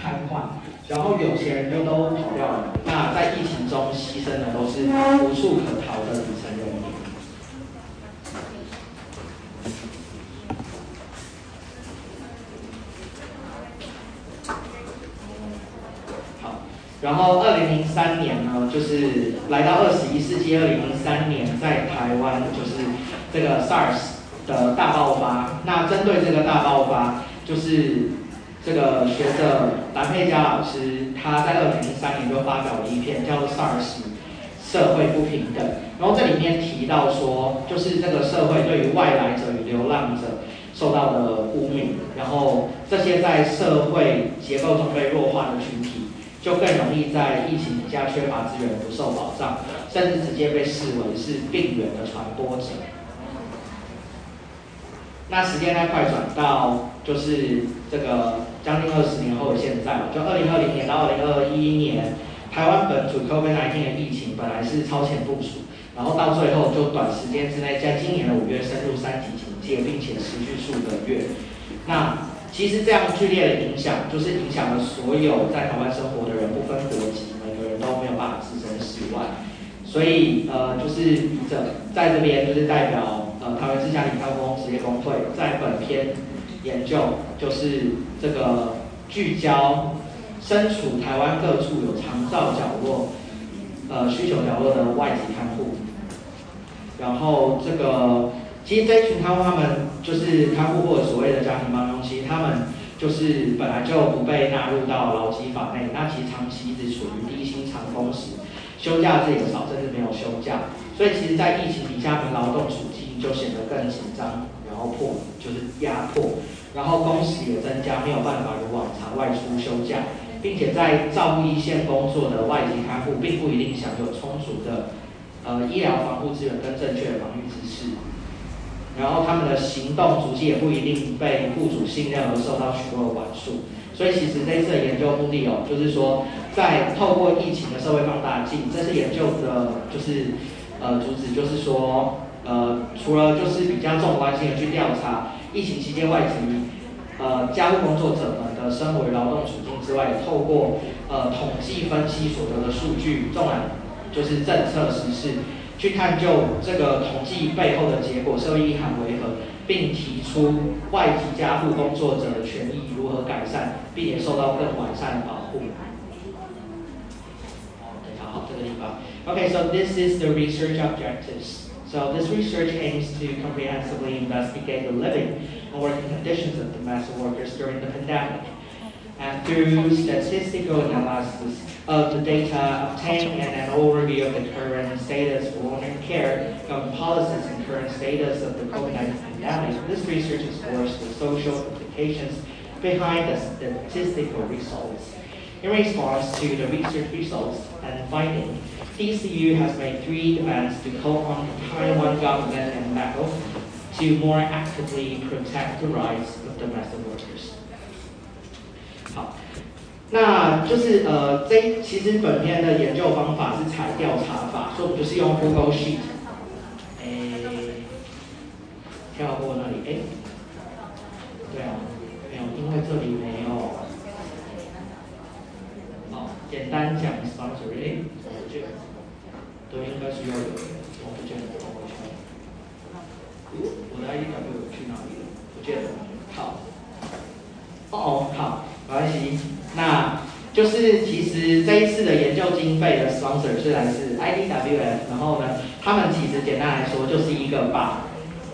瘫痪，然后有钱人就都跑掉了。那在疫情中牺牲的都是无处可逃的底层人民。好，然后二零零三年呢，就是来到二十一世纪，二零零三年在台湾就是这个 SARS 的大爆发。那针对这个大爆发，就是这个学者蓝佩佳老师，他在二零零三年就发表了一篇叫做《SARS 社会不平等》，然后这里面提到说，就是这个社会对于外来者与流浪者受到的污名，然后这些在社会结构中被弱化的群体，就更容易在疫情底下缺乏资源、不受保障，甚至直接被视为是病源的传播者。那时间再快转到就是这个将近二十年后的现在就二零二零年到二零二一年，台湾本土 COVID-19 的疫情本来是超前部署，然后到最后就短时间之内，在今年的五月深入三级警戒，并且持续数个月。那其实这样剧烈的影响，就是影响了所有在台湾生活的人，不分国籍，每个人都没有办法置身事外。所以呃，就是笔者在这边就是代表。呃，台湾之家理工工职业工会在本篇研究就是这个聚焦身处台湾各处有长照角落、呃需求角落的外籍看护，然后这个其实这群看护他们就是看护或者所谓的家庭帮佣，其实他们就是本来就不被纳入到劳基法内，那其实长期一直处于低薪长工时，休假自己少，甚至没有休假，所以其实在疫情底下，们劳动处境。就显得更紧张，然后迫就是压迫，然后工时也增加，没有办法如往常外出休假，并且在照顾一线工作的外籍看护，并不一定享有充足的呃医疗防护资源跟正确的防御知识，然后他们的行动足迹也不一定被雇主信任而受到许多的管束，所以其实这次的研究目的哦，就是说在透过疫情的社会放大镜，这次研究的就是呃主旨就是说。呃，除了就是比较重关心的去调查疫情期间外籍呃家务工作者们的生活劳动处境之外，透过呃统计分析所得的数据，纵然就是政策实施，去探究这个统计背后的结果社会意涵为何，并提出外籍家务工作者的权益如何改善，并且受到更完善的保护。哦，等一下，好，这个地方。Okay, so this is the research objectives. So this research aims to comprehensively investigate the living and working conditions of domestic workers during the pandemic. And through statistical analysis of the data obtained and an overview of the current status of long-term care, government policies and current status of the COVID-19 pandemic, this research explores the social implications behind the statistical results. In response to the research results and findings, TCU has made three demands to call on the Taiwan government and NACO to more actively protect the rights of domestic workers. 好，那就是呃，这其实本篇的研究方法是采调查法，所以我们就是用 Google Sheet，诶，跳过那里，诶，对啊，没有，因为这里没有。 简单讲 sponsor，诶，我觉得。都应该是要有的，我不见得不会去。我的 IDW 去哪里了？不见得。好，哦，好，没关系。那就是其实这一次的研究经费的 sponsor 是来自 IDWF，然后呢，他们其实简单来说就是一个把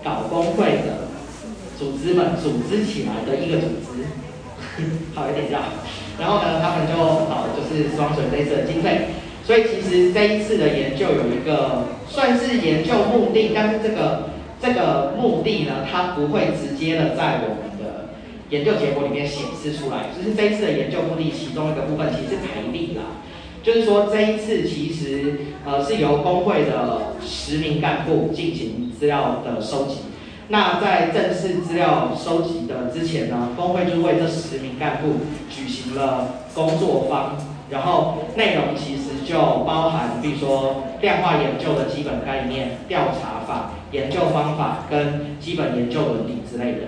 搞工会的组织们组织起来的一个组织，好一点绕。然后呢，他们就好就是 sponsor 这一次的经费。所以其实这一次的研究有一个算是研究目的，但是这个这个目的呢，它不会直接的在我们的研究结果里面显示出来。就是这一次的研究目的其中一个部分，其实是培力啦。就是说这一次其实呃是由工会的十名干部进行资料的收集。那在正式资料收集的之前呢，工会就为这十名干部举行了工作坊。然后内容其实就包含，比如说量化研究的基本概念、调查法、研究方法跟基本研究伦理之类的。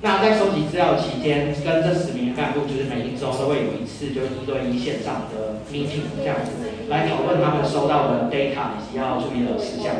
那在收集资料期间，跟这十名干部就是每一周都会有一次就一对一线上的 meeting 这样子，来讨论他们收到的 data 以及要注意的事项。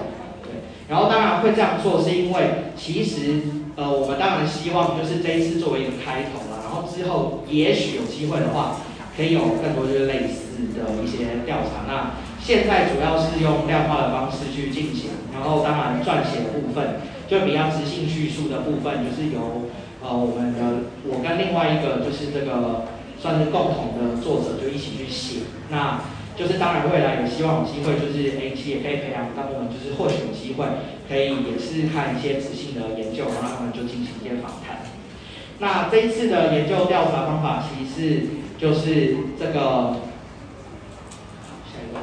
然后当然会这样做，是因为其实呃我们当然希望就是这一次作为一个开头了，然后之后也许有机会的话，可以有更多就是类似的一些调查。那现在主要是用量化的方式去进行，然后当然撰写的部分，就比较直性叙述的部分，就是由呃我们的我跟另外一个就是这个算是共同的作者就一起去写。那就是当然未来也希望有机会，就是 A T 也可以培养他们，就是或许有机会可以也是看一些直性的研究，然后他们就进行一些访谈。那这一次的研究调查方法其实是就是这个。下一个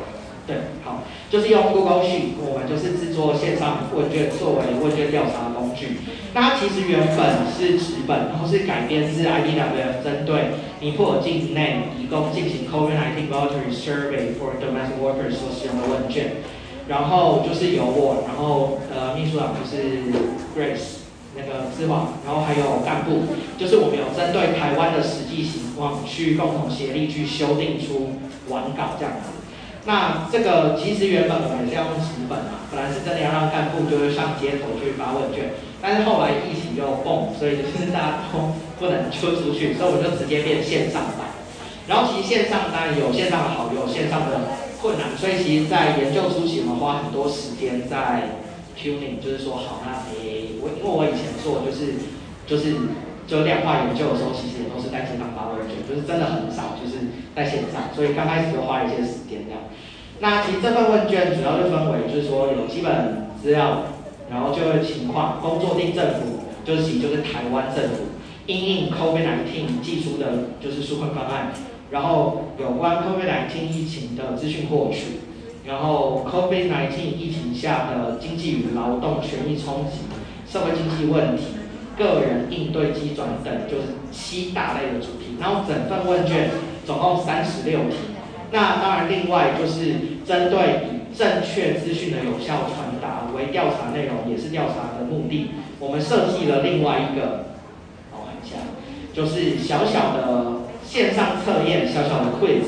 对，好，就是用 Google 序我们就是制作线上问卷作为问卷调查工具。那它其实原本是纸本，然后是改编自 IDW 针对尼泊尔境内以供进行 COVID-19 voluntary survey for domestic workers 所使用的问卷。然后就是由我，然后呃秘书长就是 Grace 那个资网，然后还有干部，就是我们有针对台湾的实际情况去共同协力去修订出完稿这样子。那这个其实原本我们是要用纸本嘛，本来是真的要让干部就是上街头去发问卷，但是后来疫情又蹦，所以就是大家都不能出出去，所以我就直接变线上版。然后其实线上当然有线上的好，有线上的困难，所以其实在研究初期我们花很多时间在 tuning，就是说好那诶，我因为我以前做就是就是就量化研究的时候，其实也都是在线上发问卷，就是真的很少就是在线上，所以刚开始就花一些时间这样。那其实这份问卷主要就分为，就是说有基本资料，然后就业情况，工作地政府，就是其就是台湾政府，因应 COVID-19 寄出的就是纾困方案，然后有关 COVID-19 疫情的资讯获取，然后 COVID-19 疫情下的经济与劳动权益冲击，社会经济问题，个人应对机转等，就是七大类的主题，然后整份问卷总共三十六题。那当然，另外就是针对以正确资讯的有效传达为调查内容，也是调查的目的。我们设计了另外一个，我看一下，就是小小的线上测验，小小的 quiz，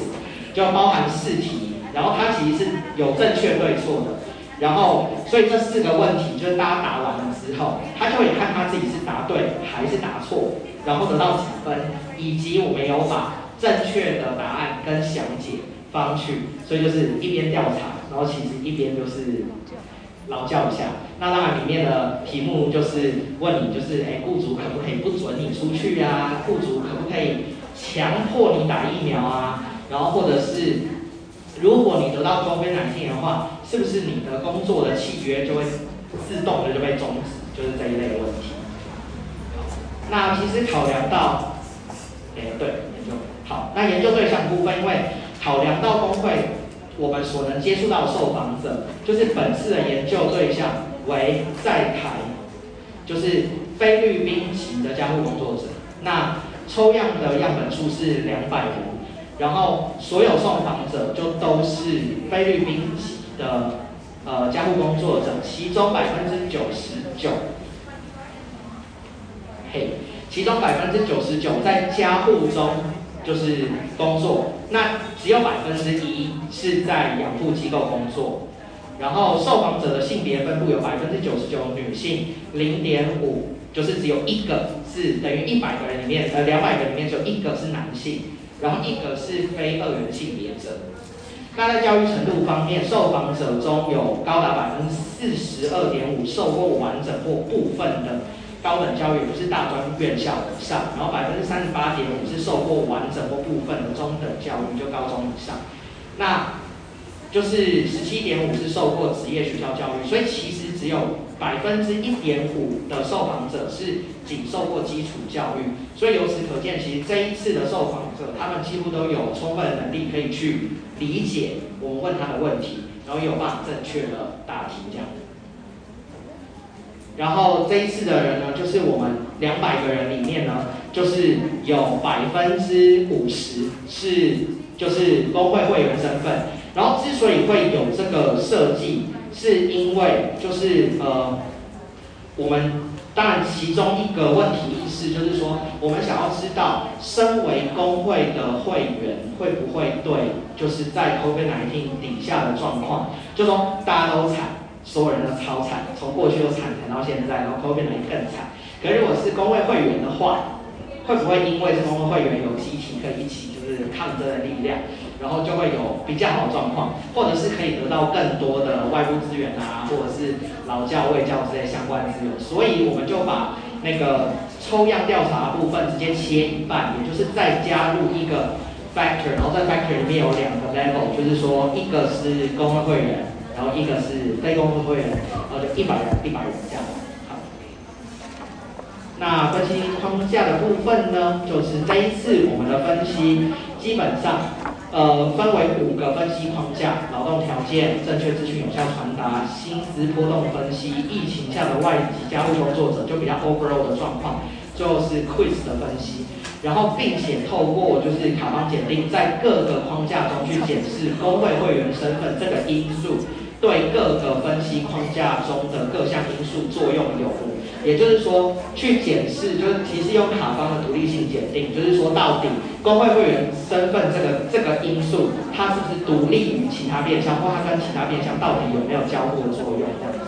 就包含四题，然后它其实是有正确对错的。然后，所以这四个问题就是大家答完了之后，他就会看他自己是答对还是答错，然后得到几分，以及我们有把正确的答案跟详解。方去，所以就是一边调查，然后其实一边就是劳教一下。那当然里面的题目就是问你，就是哎，雇主可不可以不准你出去啊？雇主可不可以强迫你打疫苗啊？然后或者是如果你得到 COVID-19 的话，是不是你的工作的契约就会自动的就被终止？就是这一类的问题。那其实考量到，哎，对，好。那研究对象部分，因为考量到工会，我们所能接触到的受访者，就是本次的研究对象为在台，就是菲律宾籍的家护工作者。那抽样的样本数是两百人，然后所有受访者就都是菲律宾籍的呃家护工作者，其中百分之九十九，嘿，其中百分之九十九在家护中。就是工作，那只有百分之一是在养护机构工作，然后受访者的性别分布有百分之九十九女性，零点五就是只有一个是等于一百个人里面，呃两百个里面只有一个是男性，然后一个是非二元性别者。那在教育程度方面，受访者中有高达百分之四十二点五受过完整或部分的。高等教育不是大专院校以上，然后百分之三十八点五是受过完整或部分的中等教育，就高中以上，那就是十七点五是受过职业学校教育，所以其实只有百分之一点五的受访者是仅受过基础教育，所以由此可见，其实这一次的受访者他们几乎都有充分的能力可以去理解我们问他的问题，然后有办法正确的答题这样。然后这一次的人呢，就是我们两百个人里面呢，就是有百分之五十是就是工会会员身份。然后之所以会有这个设计，是因为就是呃，我们当然，其中一个问题意识就是说，我们想要知道，身为工会的会员会不会对，就是在 COVID-19 底下的状况，就说大家都惨，所有人都超惨，从过去都惨惨到现在，然后 COVID-19 更惨。可如果是工会会员的话，会不会因为是工会会员有集体可以一起就是抗争的力量？然后就会有比较好的状况，或者是可以得到更多的外部资源啊，或者是劳教、卫教这些相关资源。所以我们就把那个抽样调查部分直接切一半，也就是再加入一个 factor，然后在 factor 里面有两个 level，就是说一个是工会会员，然后一个是非工会会员，然后就一百人、一百人这样。好，那分析框架的部分呢，就是这一次我们的分析基本上。呃，分为五个分析框架：劳动条件、正确资讯有效传达、薪资波动分析、疫情下的外籍加入工作者，就比较 overall 的状况，最后是 quiz 的分析。然后，并且透过就是卡方检定，在各个框架中去检视工会会员身份这个因素对各个分析框架中的各项因素作用有无。也就是说，去检视，就是其实用卡方的独立性检定，就是说到底工会会员身份这个这个因素，它是不是独立于其他变相，或它跟其他变相到底有没有交互的作用？这样子。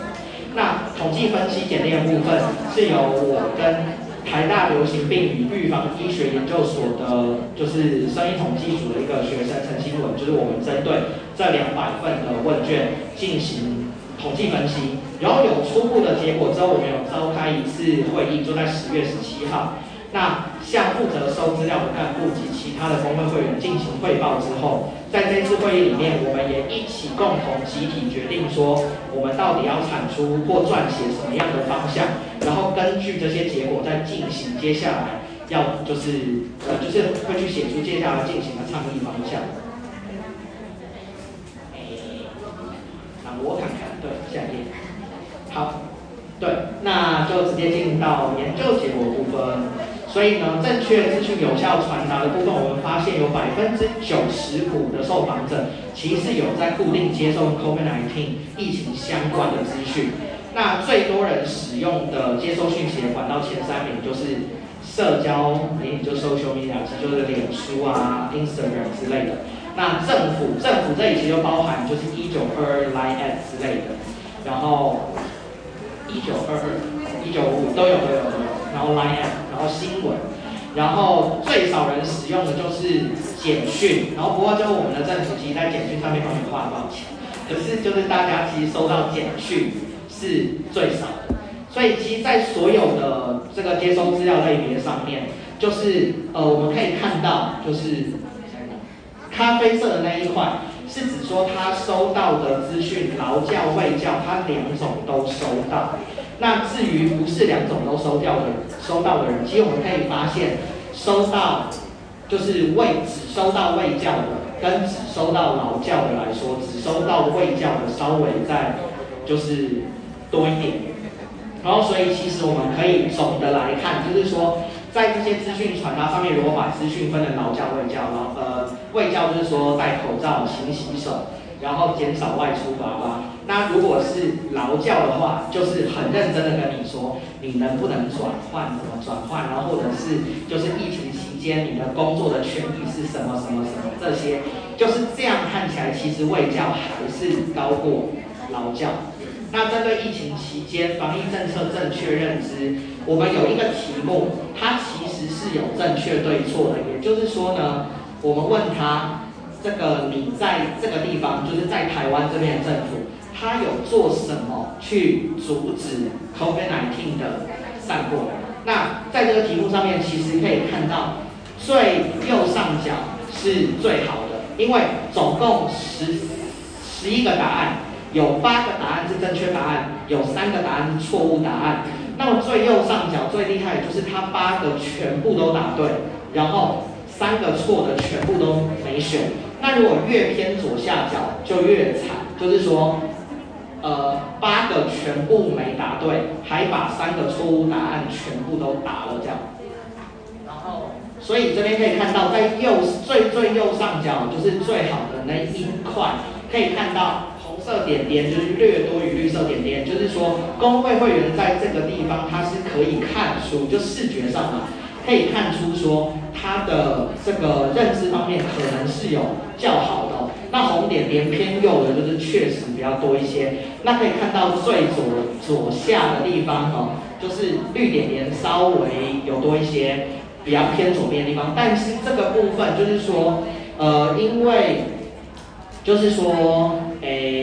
那统计分析检定的部分，是由我跟台大流行病与预防医学研究所的，就是生意统计组的一个学生陈新文，就是我们针对这两百份的问卷进行。统计分析，然后有初步的结果之后，我们有召开一次会议，就在十月十七号。那向负责收资料的干部及其他的工会会员进行汇报之后，在这次会议里面，我们也一起共同集体决定说，我们到底要产出或撰写什么样的方向，然后根据这些结果再进行接下来要就是呃就是会去写出接下来进行的倡议方向。我看看。对，下一页。好，对，那就直接进入到研究结果部分。所以呢，正确资讯有效传达的部分，我们发现有百分之九十五的受访者其实有在固定接受 COVID-19 疫情相关的资讯。那最多人使用的接收讯息的管道前三名就是社交媒体，就 social media，就是脸书啊、Instagram 之类的。那政府，政府这里其实就包含就是一九二二 Line at 之类的，然后一九二二、一九五都有都有都有，然后 Line at，然后新闻，然后最少人使用的就是简讯，然后不过就我们的政府其实在简讯上面帮你花了多少钱，可是就是大家其实收到简讯是最少的，所以其实，在所有的这个接收资料类别上面，就是呃我们可以看到就是。咖啡色的那一块是指说他收到的资讯，劳教、卫教，他两种都收到。那至于不是两种都收掉的收到的人，其实我们可以发现，收到就是卫只收到卫教的，跟只收到劳教的来说，只收到卫教的稍微再就是多一点。然后所以其实我们可以总的来看，就是说。在这些资讯传达上面，如果把资讯分成劳教、卫教，然后呃，卫教就是说戴口罩、勤洗手，然后减少外出，叭叭。那如果是劳教的话，就是很认真的跟你说，你能不能转换，怎么转换，然后或者是就是疫情期间你的工作的权益是什么什么什么这些，就是这样看起来，其实卫教还是高过劳教。那针对疫情期间防疫政策正确认知，我们有一个题目，它是有正确对错的。也就是说呢，我们问他，这个你在这个地方，就是在台湾这边的政府，他有做什么去阻止 COVID-19 的散播？那在这个题目上面，其实可以看到最右上角是最好的，因为总共十十一个答案。有八个答案是正确答案，有三个答案是错误答案。那么最右上角最厉害的就是他八个全部都答对，然后三个错的全部都没选。那如果越偏左下角就越惨，就是说，呃，八个全部没答对，还把三个错误答案全部都答了这样。然后，所以这边可以看到，在右最最右上角就是最好的那一块，可以看到。色点点就是略多于绿色点点，就是说工会会员在这个地方它是可以看出，就视觉上嘛，可以看出说他的这个认知方面可能是有较好的。那红点点偏右的，就是确实比较多一些。那可以看到最左左下的地方哦，就是绿点点稍微有多一些，比较偏左边的地方。但是这个部分就是说，呃，因为就是说，诶。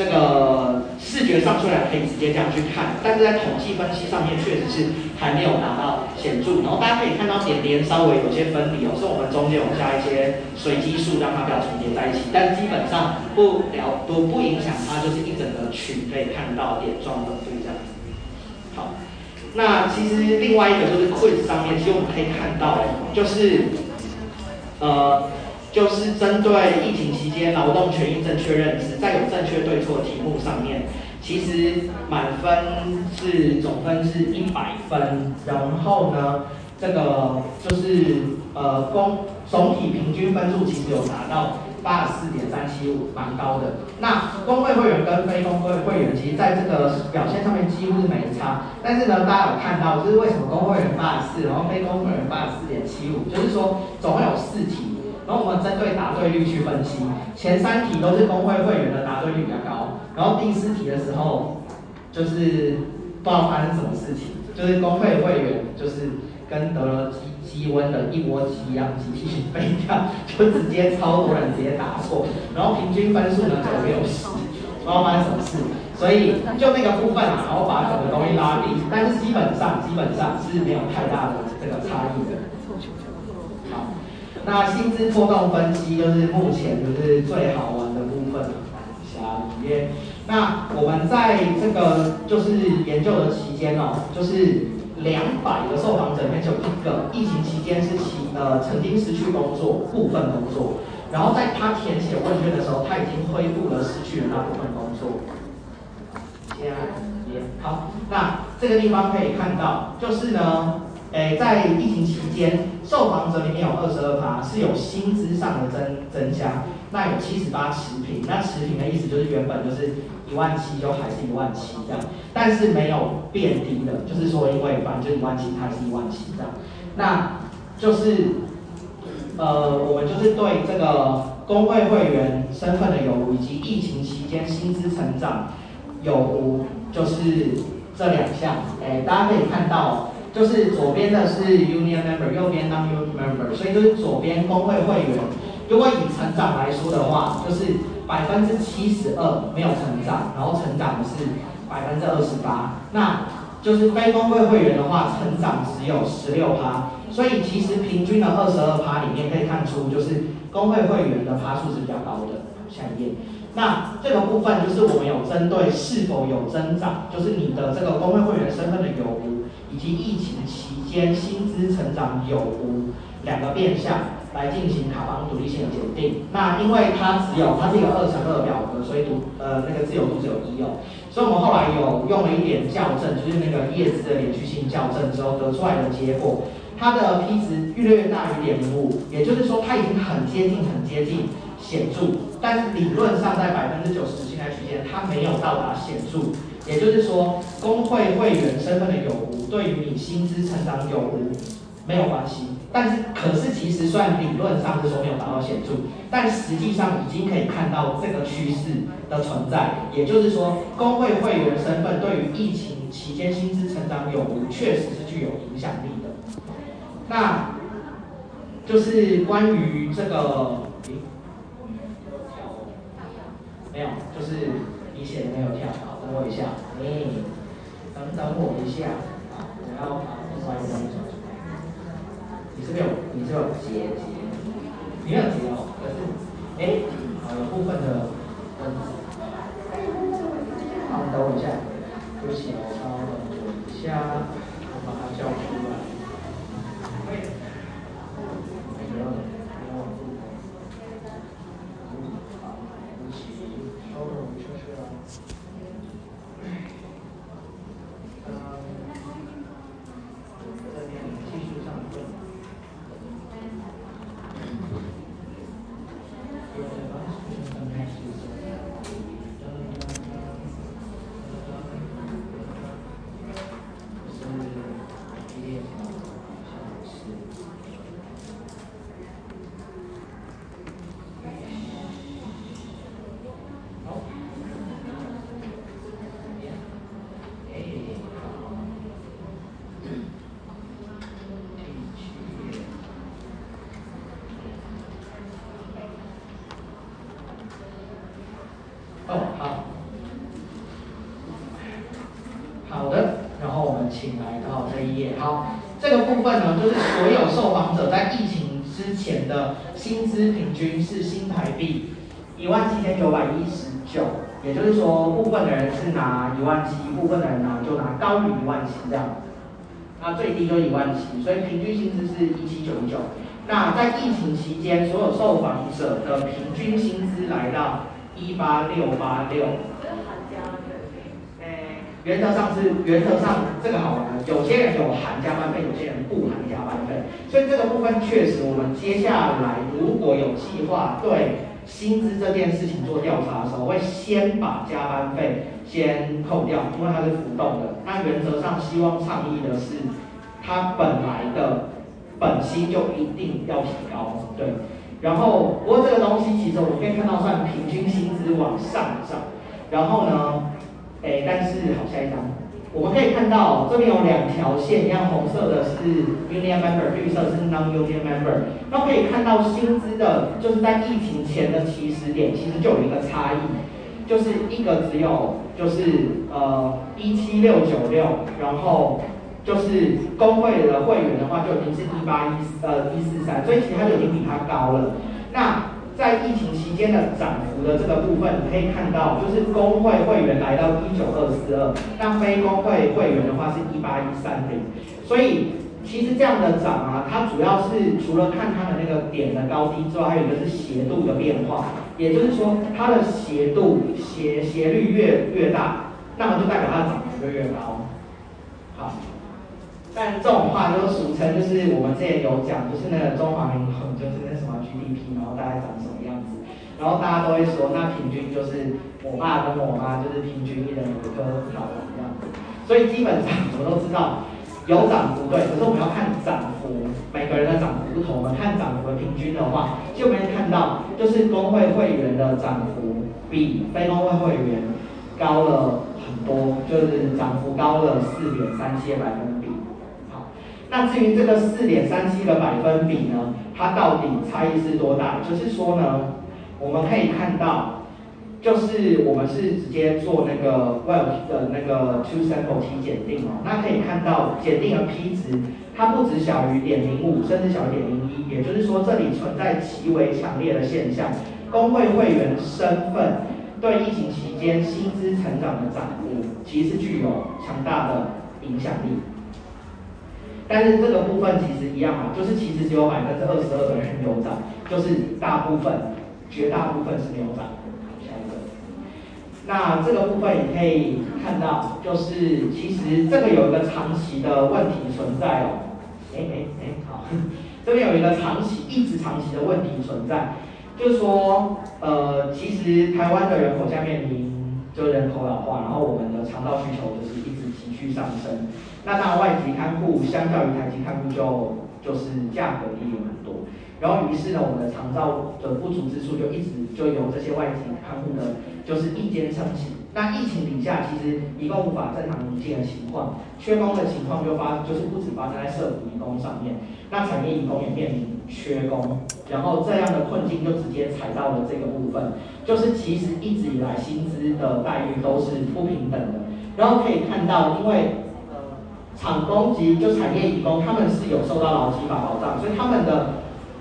这个视觉上虽然可以直接这样去看，但是在统计分析上面确实是还没有达到显著。然后大家可以看到点点稍微有些分离哦，是我们中间有加一些随机数，让它不要重叠在一起。但基本上不了都不影响它，就是一整个群可以看到点状分布这样。好，那其实另外一个就是 quiz 上面，其实我们可以看到，就是呃。就是针对疫情期间劳动权益正确认知，在有正确对错题目上面，其实满分是总分是一百分，然后呢，这个就是呃公总体平均分数其实有达到八十四点三七五，蛮高的。那工会会员跟非工会会员，其实在这个表现上面几乎是没差。但是呢，大家有看到就是为什么工会员八十四，然后非工会员八十四点七五，就是说总共有四题。然后我们针对答对率去分析，前三题都是工会会员的答对率比较高，然后第四题的时候，就是不知道发生什么事情，就是工会会员就是跟得了鸡鸡瘟的一窝鸡一样集体飞掉，就直接超多人直接答错，然后平均分数呢只有六十，不知道发生什么事，所以就那个部分啊，然后把整个东西拉低，但是基本上基本上是没有太大的这个差异的。那薪资波动分析就是目前就是最好玩的部分了。下一页，那我们在这个就是研究的期间哦，就是两百个受访者里面就一个疫情期间是其呃曾经失去工作部分工作，然后在他填写问卷的时候，他已经恢复了失去的那部分工作。下一页，好，那这个地方可以看到，就是呢。诶，在疫情期间，受访者里面有二十二趴是有薪资上的增增加，那有七十八持平，那持平的意思就是原本就是一万七，就还是一万七这样，但是没有变低的，就是说因为反正就一万七，还是一万七这样，那就是呃，我们就是对这个工会会员身份的有无，以及疫情期间薪资成长有无，就是这两项，诶，大家可以看到。就是左边的是 union member，右边当 union member，所以就是左边工会会员，如果以成长来说的话，就是百分之七十二没有成长，然后成长的是百分之二十八，那就是非工会会员的话，成长只有十六趴，所以其实平均的二十二趴里面可以看出，就是工会会员的趴数是比较高的。下一页，那这个部分就是我们有针对是否有增长，就是你的这个工会会员身份的有无。及疫情期间薪资成长有无两个变相来进行卡方独立性的检定。那因为它只有它是一个二乘二表格，所以独呃那个自由度只有一哦。所以我们后来有用了一点校正，就是那个叶子的连续性校正之后得出来的结果，它的 P 值越来越大于点零五，也就是说它已经很接近很接近显著，但是理论上在百分之九十信赖区间，它没有到达显著。也就是说，工会会员身份的有无，对于你薪资成长有无没有关系。但是，可是其实算理论上是说没有达到显著，但实际上已经可以看到这个趋势的存在。也就是说，工会会员身份对于疫情期间薪资成长有无，确实是具有影响力的。那，就是关于这个，没有，就是你写的没有跳。等我一下，嗯等等我一下，我要把另外一张找出来。你这边有？你是有结节？没有结哦，可是，哎，好，有部分的分子。好，等我一下，对不起，我稍等我一下，我把它叫出来。分呢，就是所有受访者在疫情之前的薪资平均是新台币一万七千九百一十九，也就是说，部分的人是拿一万七，部分的人呢就拿高于一万七这样子。那最低就一万七，所以平均薪资是一七九九。那在疫情期间，所有受访者的平均薪资来到一八六八六。原则上是原则上这个好玩，有些人有含加班费，有些人不含加班费，所以这个部分确实我们接下来如果有计划对薪资这件事情做调查的时候，会先把加班费先扣掉，因为它是浮动的。那原则上希望倡议的是，它本来的本薪就一定要提高，对。然后不过这个东西其实我们可以看到算平均薪资往上涨，然后呢？哎，但是好，下一张，我们可以看到这边有两条线，一样红色的是 union member，绿色是 non-union member。那可以看到薪资的，就是在疫情前的起始点，其实就有一个差异，就是一个只有就是呃一七六九六，然后就是工会的会员的话就已经是一八一呃一四三，所以其实它就已经比它高了。那在疫情期间的涨幅的这个部分，你可以看到，就是工会会员来到一九二四二，那非工会会员的话是一八一三零。所以其实这样的涨啊，它主要是除了看它的那个点的高低之外，还有一个是斜度的变化。也就是说，它的斜度斜斜率越越大，那么就代表它涨幅就越高。好。但这种话就俗称，就是我们之前有讲，就是那个中华民国就是那什么 GDP，然后大概长什么样子，然后大家都会说，那平均就是我爸跟我妈就是平均一人有一颗脑这样子，所以基本上我们都知道有涨幅对，可是我们要看涨幅，每个人的涨幅不同，我们看涨幅平均的话，就可以看到就是工会会员的涨幅比非工会会员高了很多，就是涨幅高了四点三七百分。那至于这个四点三七的百分比呢，它到底差异是多大？就是说呢，我们可以看到，就是我们是直接做那个 well 的那个 two sample T 检定哦，那可以看到检定的 P 值，它不止小于点零五，甚至小于点零一，也就是说这里存在极为强烈的现象，工会会员身份对疫情期间薪资成长的涨幅，其实具有强大的影响力。但是这个部分其实一样嘛，就是其实只有百分之二十二的人有涨，就是大部分、绝大部分是没有涨。下一个，那这个部分也可以看到，就是其实这个有一个长期的问题存在哦。哎哎哎，好，这边有一个长期、一直长期的问题存在，就是说，呃，其实台湾的人口在面临就人口老化，然后我们的肠道需求就是一直急剧上升。那当然，外籍看护相较于台籍看护就就是价格低很多。然后于是呢，我们的肠道的不足之处就一直就由这些外籍看护呢，就是一肩撑起。那疫情底下，其实移工无法正常营进的情况，缺工的情况就发就是不止发生在社福移工上面，那产业移工也面临缺工，然后这样的困境就直接踩到了这个部分，就是其实一直以来薪资的待遇都是不平等的。然后可以看到，因为厂工及就产业移工，他们是有受到劳基法保障，所以他们的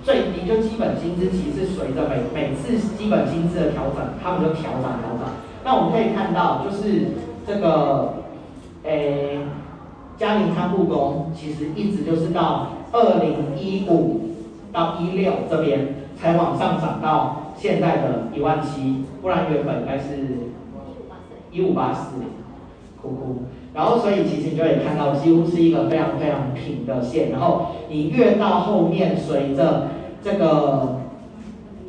最低就基本薪资其实是随着每每次基本薪资的调整，他们就调涨调涨。那我们可以看到，就是这个诶家庭看护工，其实一直就是到二零一五到一六这边才往上涨到现在的一万七，不然原本应该是一五八四，哭哭。然后，所以其实你就可以看到，几乎是一个非常非常平的线。然后你越到后面，随着这个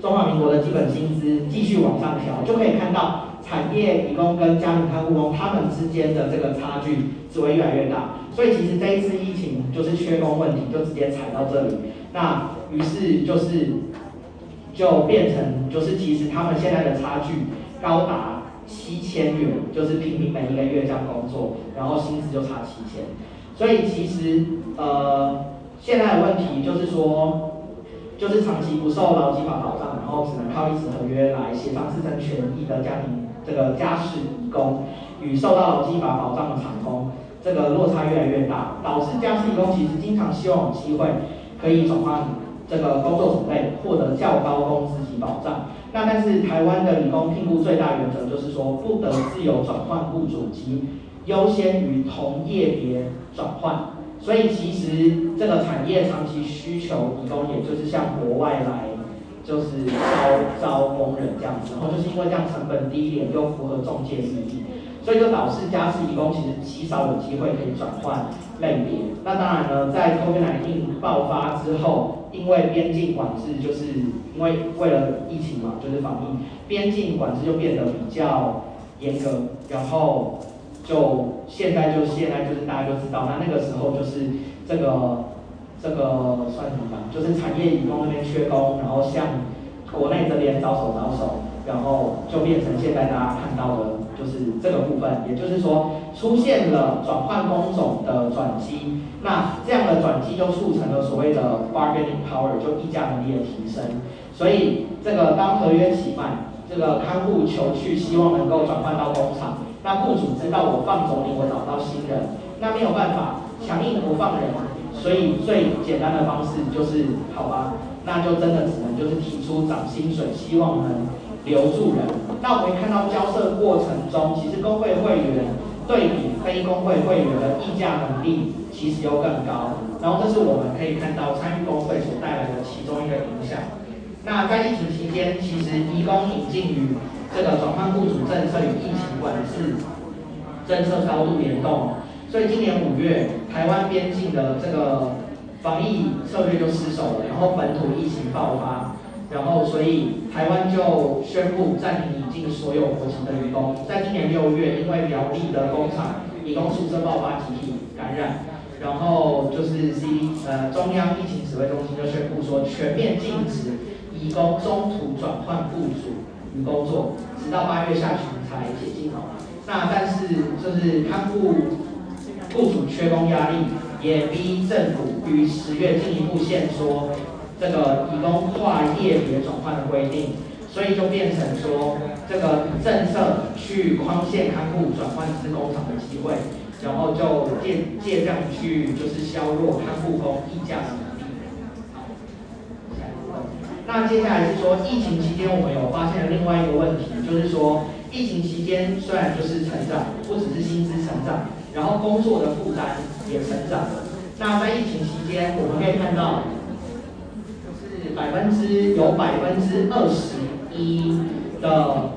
中华民国的基本薪资继续往上调，就可以看到产业移工跟家庭看护工他们之间的这个差距只会越来越大。所以其实这一次疫情就是缺工问题，就直接踩到这里。那于是就是就变成就是其实他们现在的差距高达。七千元就是平均每一个月这样工作，然后薪资就差七千，所以其实呃现在的问题就是说，就是长期不受劳基法保障，然后只能靠一纸合约来协商自身权益的家庭这个家事义工，与受到劳基法保障的厂工，这个落差越来越大，导致家事义工其实经常希望有机会可以转换这个工作种类，获得较高工那但是台湾的理工聘雇最大原则就是说，不得自由转换雇主及优先于同业别转换。所以其实这个产业长期需求理工，也就是向国外来，就是招招工人这样子。然后就是因为这样成本低廉又符合中介利益。所以就导致家事义工其实极少有机会可以转换类别。那当然呢，在 COVID-19 爆发之后，因为边境管制，就是因为为了疫情嘛，就是防疫，边境管制就变得比较严格。然后就现在就现在就是大家就知道，那那个时候就是这个这个算什么吧？就是产业移工那边缺工，然后向国内这边招手招手，然后就变成现在大家看到的。就是这个部分，也就是说出现了转换工种的转机，那这样的转机就促成了所谓的 bargaining power，就议价能力的提升。所以这个当合约期满，这个看护求去，希望能够转换到工厂，那雇主知道我放走你，我找到新人，那没有办法强硬不放人，所以最简单的方式就是好吧，那就真的只能就是提出涨薪水，希望能。留住人，那我们看到交涉过程中，其实工会会员对比非工会会员的议价能力其实又更高，然后这是我们可以看到参与工会所带来的其中一个影响。那在疫情期间，其实移工引进与这个转换雇主政策与疫情管制政策高度联动，所以今年五月台湾边境的这个防疫策略就失守了，然后本土疫情爆发。然后，所以台湾就宣布暂停引进所有国籍的员工。在今年六月，因为苗栗的工厂移工宿舍爆发集体感染，然后就是 C 呃中央疫情指挥中心就宣布说，全面禁止移工中途转换雇主与工作，直到八月下旬才解禁哦。那但是就是看护雇主缺工压力，也逼政府于十月进一步限缩。这个移工跨业别转换的规定，所以就变成说，这个政策去框限看护转换至工厂的机会，然后就借借这样去就是削弱看护工议价的能力。那接下来是说，疫情期间我们有发现了另外一个问题，就是说，疫情期间虽然就是成长，不只是薪资成长，然后工作的负担也成长了。那在疫情期间，我们可以看到。是百分之有百分之二十一的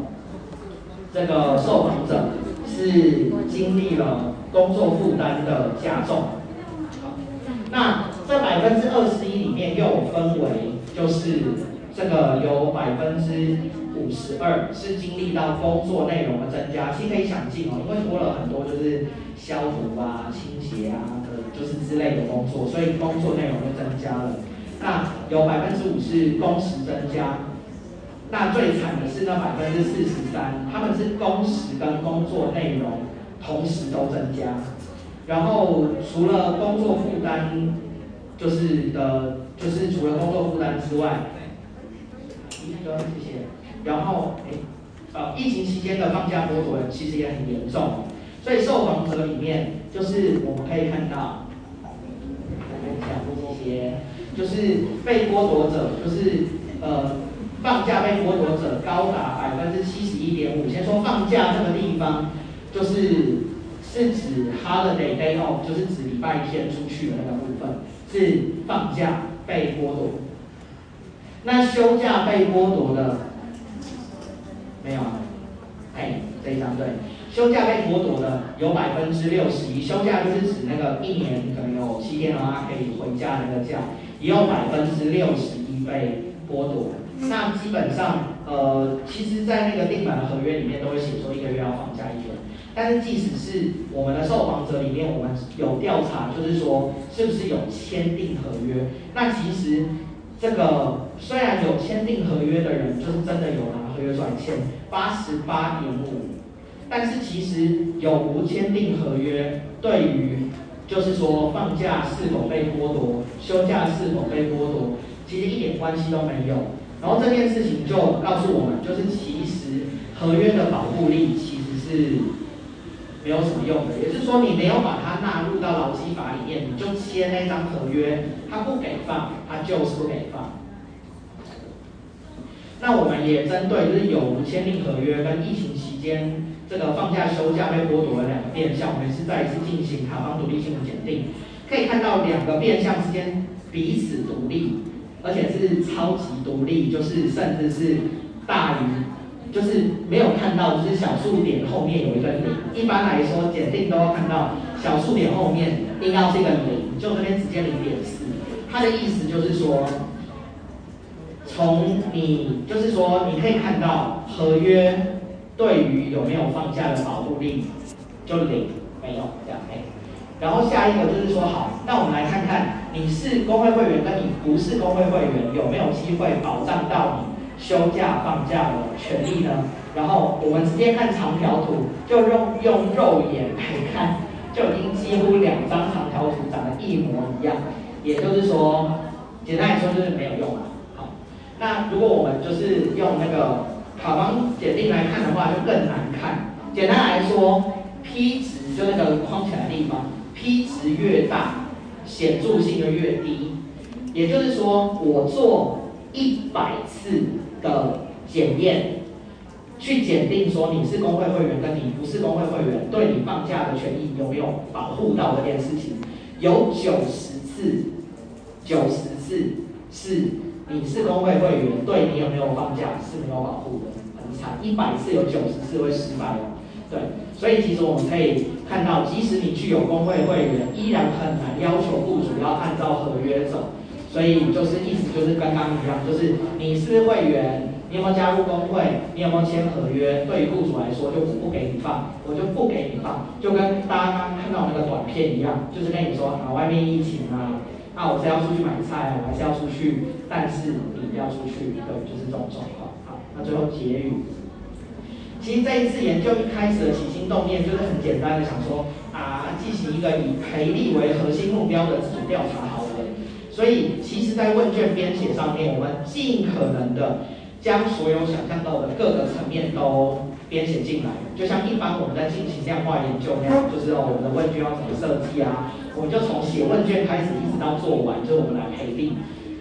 这个受访者是经历了工作负担的加重。那这百分之二十一里面又分为，就是这个有百分之五十二是经历到工作内容的增加，其实可以想见哦，因为多了很多就是消毒啊、清洁啊的，就是之类的工作，所以工作内容就增加了。那有百分之五是工时增加，那最惨的是那百分之四十三，他们是工时跟工作内容同时都增加，然后除了工作负担，就是的，就是除了工作负担之外，一哥谢谢，然后哎，呃，疫情期间的放假剥夺其实也很严重，所以受访者里面就是我们可以看到，我们讲这些。就是被剥夺者，就是呃放假被剥夺者高达百分之七十一点五。先说放假这个地方，就是是指 holiday day off，就是指礼拜天出去的那个部分，是放假被剥夺。那休假被剥夺的没有啊？哎，这一张对，休假被剥夺的有百分之六十一。休假就是指那个一年可能有七天的话可以回家那个假。也有百分之六十一被剥夺，那基本上，呃，其实，在那个订满的合约里面都会写说一个月要放假一天，但是即使是我们的受访者里面，我们有调查，就是说是不是有签订合约？那其实这个虽然有签订合约的人，就是真的有拿合约出来签，八十八点五，但是其实有无签订合约，对于就是说，放假是否被剥夺，休假是否被剥夺，其实一点关系都没有。然后这件事情就告诉我们，就是其实合约的保护力其实是没有什么用的。也就是说，你没有把它纳入到劳基法里面，你就签那张合约，他不给放，他就是不给放。那我们也针对就是有无签订合约跟疫情期间这个放假休假被剥夺的两个变相，我们是再一次进行塔方独立性的检定。可以看到两个变相之间彼此独立，而且是超级独立，就是甚至是大于，就是没有看到就是小数点后面有一个零。一般来说检定都要看到小数点后面应该是一个零，就这边直接零点四。它的意思就是说，从你就是说你可以看到合约对于有没有放假的保护力就零，没有这样哎。然后下一个就是说，好，那我们来看看你是工会会员跟你不是工会会员有没有机会保障到你休假放假的权利呢？然后我们直接看长条图，就用用肉眼来看，就已经几乎两张长条图长得一模一样。也就是说，简单来说就是没有用了。好，那如果我们就是用那个卡方检定来看的话，就更难看。简单来说，P 值就那个框起来的地方。P 值越大，显著性就越低。也就是说，我做一百次的检验，去检定说你是工会会员跟你不是工会会员，对你放假的权益有没有保护到这件事情，有九十次，九十次是你是工会会员，对你有没有放假是没有保护的，很惨。一百次有九十次会失败哦，对。所以其实我们可以看到，即使你具有工会会员，依然很难要求雇主要按照合约走。所以就是意思就是刚刚一样，就是你是会员，你有没有加入工会，你有没有签合约，对于雇主来说就不给你放，我就不给你放，就跟大家刚刚看到那个短片一样，就是跟你说啊，外面疫情啊，那我是要出去买菜，我还是要出去，但是你不要出去，对，就是这种状况。好，那最后结语。其实这一次研究一开始的起心动念就是很简单的，想说啊，进行一个以赔利为核心目标的自主调查好了。所以，其实，在问卷编写上面，我们尽可能的将所有想象到的各个层面都编写进来。就像一般我们在进行量化研究那样，就是哦，我们的问卷要怎么设计啊？我们就从写问卷开始，一直到做完，就我们来赔利。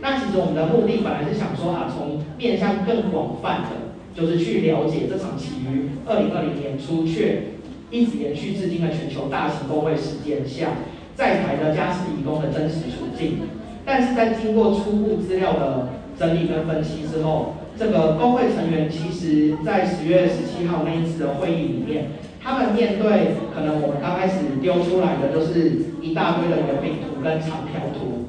那其实我们的目的本来是想说啊，从面向更广泛的。就是去了解这场起于二零二零年初却一直延续至今的全球大型工会事件下，在台的家事移工的真实处境。但是在经过初步资料的整理跟分析之后，这个工会成员其实在十月十七号那一次的会议里面，他们面对可能我们刚开始丢出来的就是一大堆的圆饼图跟长条图，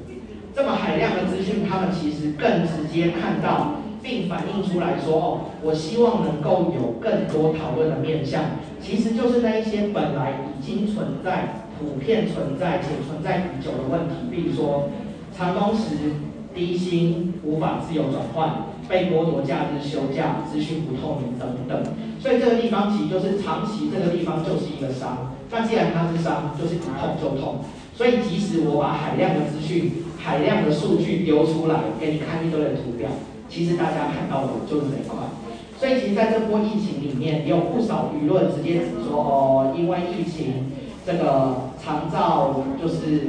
这么海量的资讯，他们其实更直接看到。并反映出来说，哦，我希望能够有更多讨论的面向，其实就是那一些本来已经存在、普遍存在且存在已久的问题，比如说长工时、低薪、无法自由转换、被剥夺假日休假、资讯不透明等等。所以这个地方其实就是长期这个地方就是一个伤。那既然它是伤，就是一痛就痛。所以即使我把海量的资讯、海量的数据丢出来给你看一堆的图表。其实大家看到的就是这一块，所以其实在这波疫情里面，也有不少舆论直接指说，哦，因为疫情这个长照就是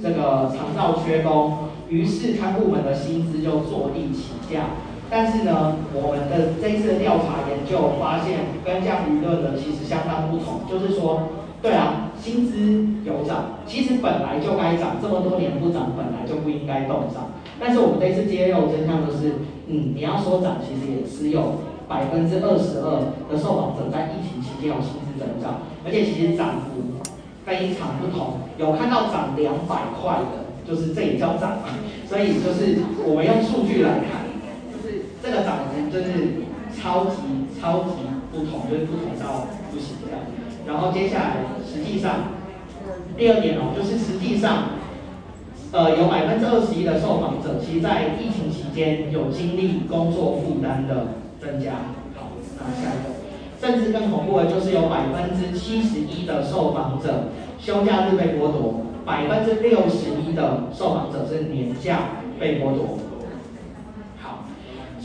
这个长照缺工，于是看护们的薪资就坐地起价。但是呢，我们的这一次的调查研究发现，跟这样舆论呢其实相当不同，就是说，对啊，薪资有涨，其实本来就该涨，这么多年不涨，本来就不应该动涨。但是我们这次揭露真相就是，嗯，你要说涨，其实也只有百分之二十二的受访者在疫情期间有薪资增长，而且其实涨幅非常不同，有看到涨两百块的，就是这也叫涨。所以就是我们用数据来看，就是这个涨幅就是超级超级不同，就是不同到不行这样。然后接下来实际上第二点哦，就是实际上。呃，有百分之二十一的受访者，其实在疫情期间有经历工作负担的增加。好，那下一个，甚至更恐怖的就是有百分之七十一的受访者休假日被剥夺，百分之六十一的受访者是年假被剥夺。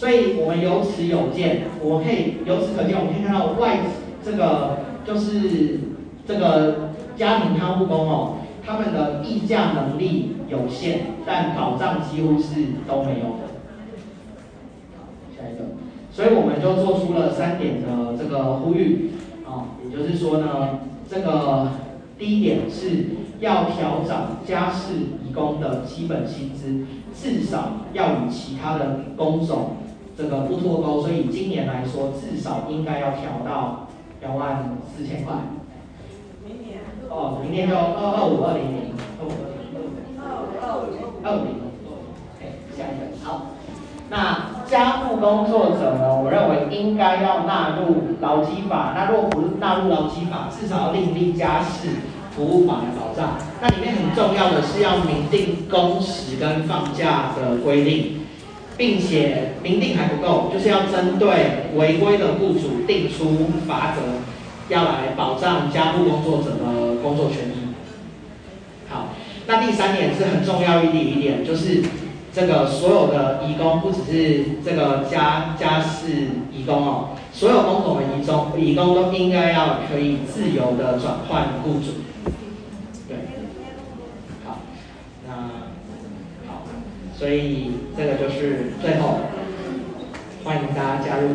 所以我们由此有见，我们可以由此可见，我们可以看到外这个就是这个家庭看护工哦，他们的议价能力有限，但保障几乎是都没有的。下一个，所以我们就做出了三点的这个呼吁啊，也就是说呢，这个第一点是要调整家事义工的基本薪资，至少要与其他的工种这个不脱钩，所以今年来说，至少应该要调到两万四千块。明年哦，明年就二二五二零零，二五二零，二五零，哎，下一个好。那家务工作者呢？我认为应该要纳入劳基法。那如果不纳入劳基法，至少要另立家事服务法来保障。那里面很重要的是要明定工时跟放假的规定，并且明定还不够，就是要针对违规的雇主定出罚则，要来保障家务工作者的。工作权益，好，那第三点是很重要一点一点，就是这个所有的移工，不只是这个家家事移工哦，所有工种的移工移工都应该要可以自由的转换雇主，对，好，那好，所以这个就是最后，欢迎大家加入